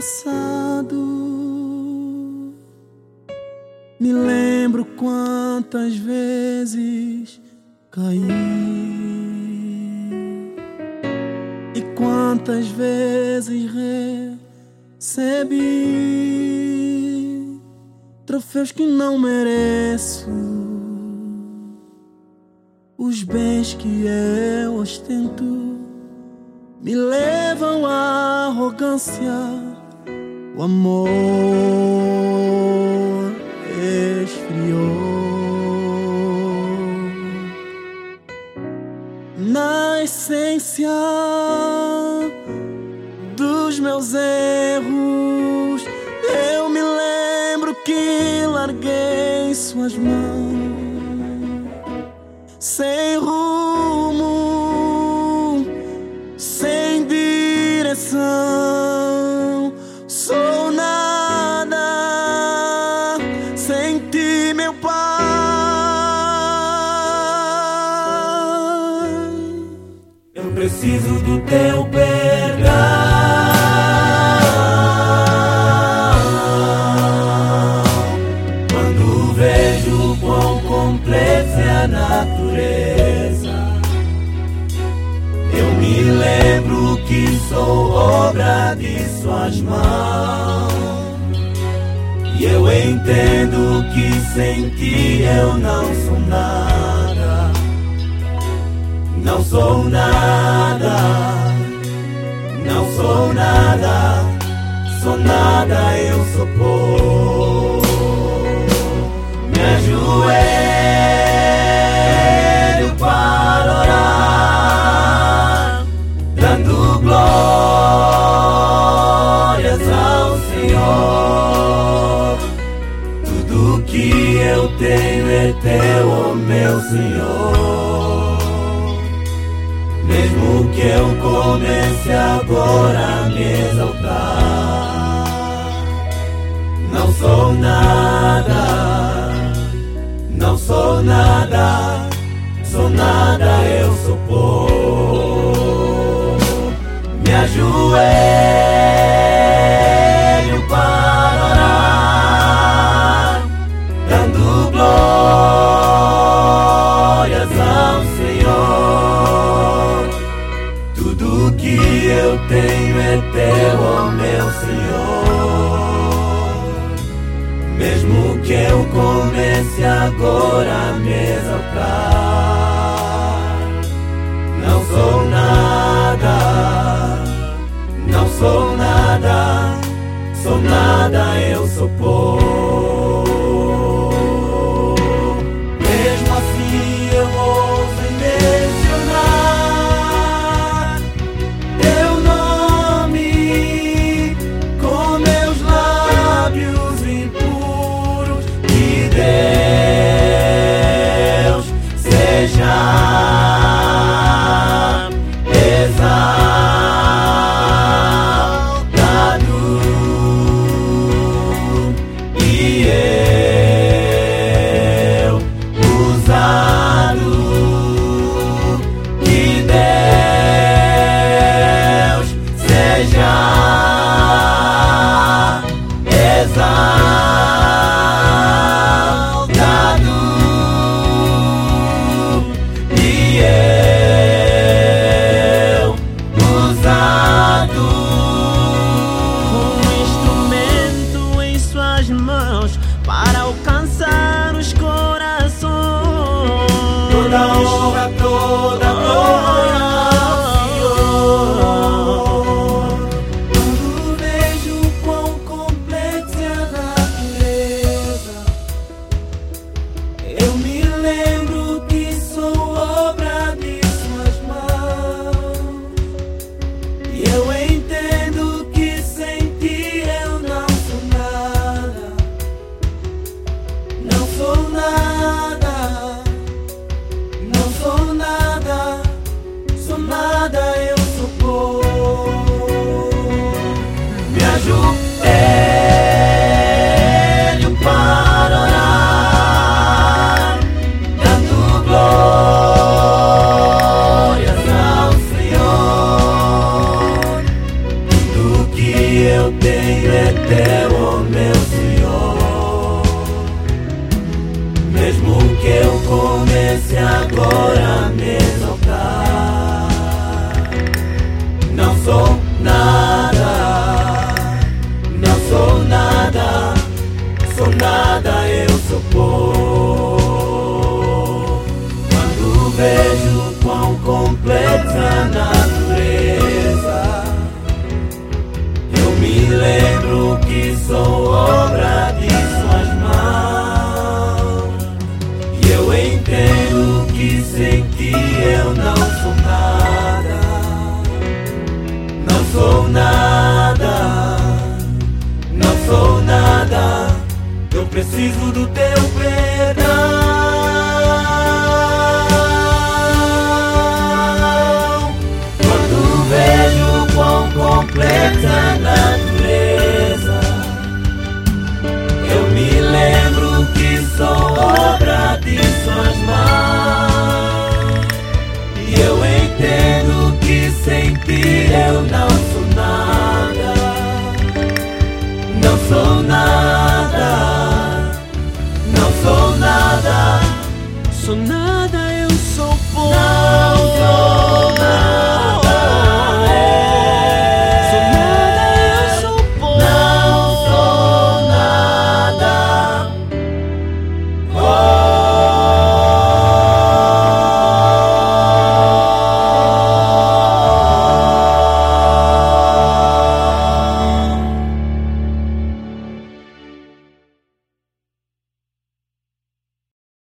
passado. Me lembro quantas vezes caí e quantas vezes recebi troféus que não mereço, os bens que eu ostento me levam à arrogância, o amor esfriou. Na essência dos meus erros, eu me lembro que larguei suas mãos sem preciso do teu perdão. Quando vejo quão complexa é a natureza, eu me lembro que sou obra de suas mãos. E eu entendo que sem ti eu não sou nada. Não sou nada, não sou nada, sou nada, eu sou pó. Me ajoelho para orar, dando glórias ao Senhor. Tudo que eu tenho é teu, oh meu Senhor. Comece agora me exaltar, não sou nada, não sou nada, sou nada, eu sou pó. Me ajoelho teu, oh meu Senhor. Mesmo que eu comece agora a me exaltar, não sou nada, não sou nada, sou nada, eu sou pó. Agora me exaltar, não sou nada, não sou nada, sou nada, eu sou pouco. Quando vejo quão completa a natureza, eu me lembro que sou sou nada. Não sou nada. Eu preciso do teu perdão. Que ti eu não sou nada. Não. Sou nada.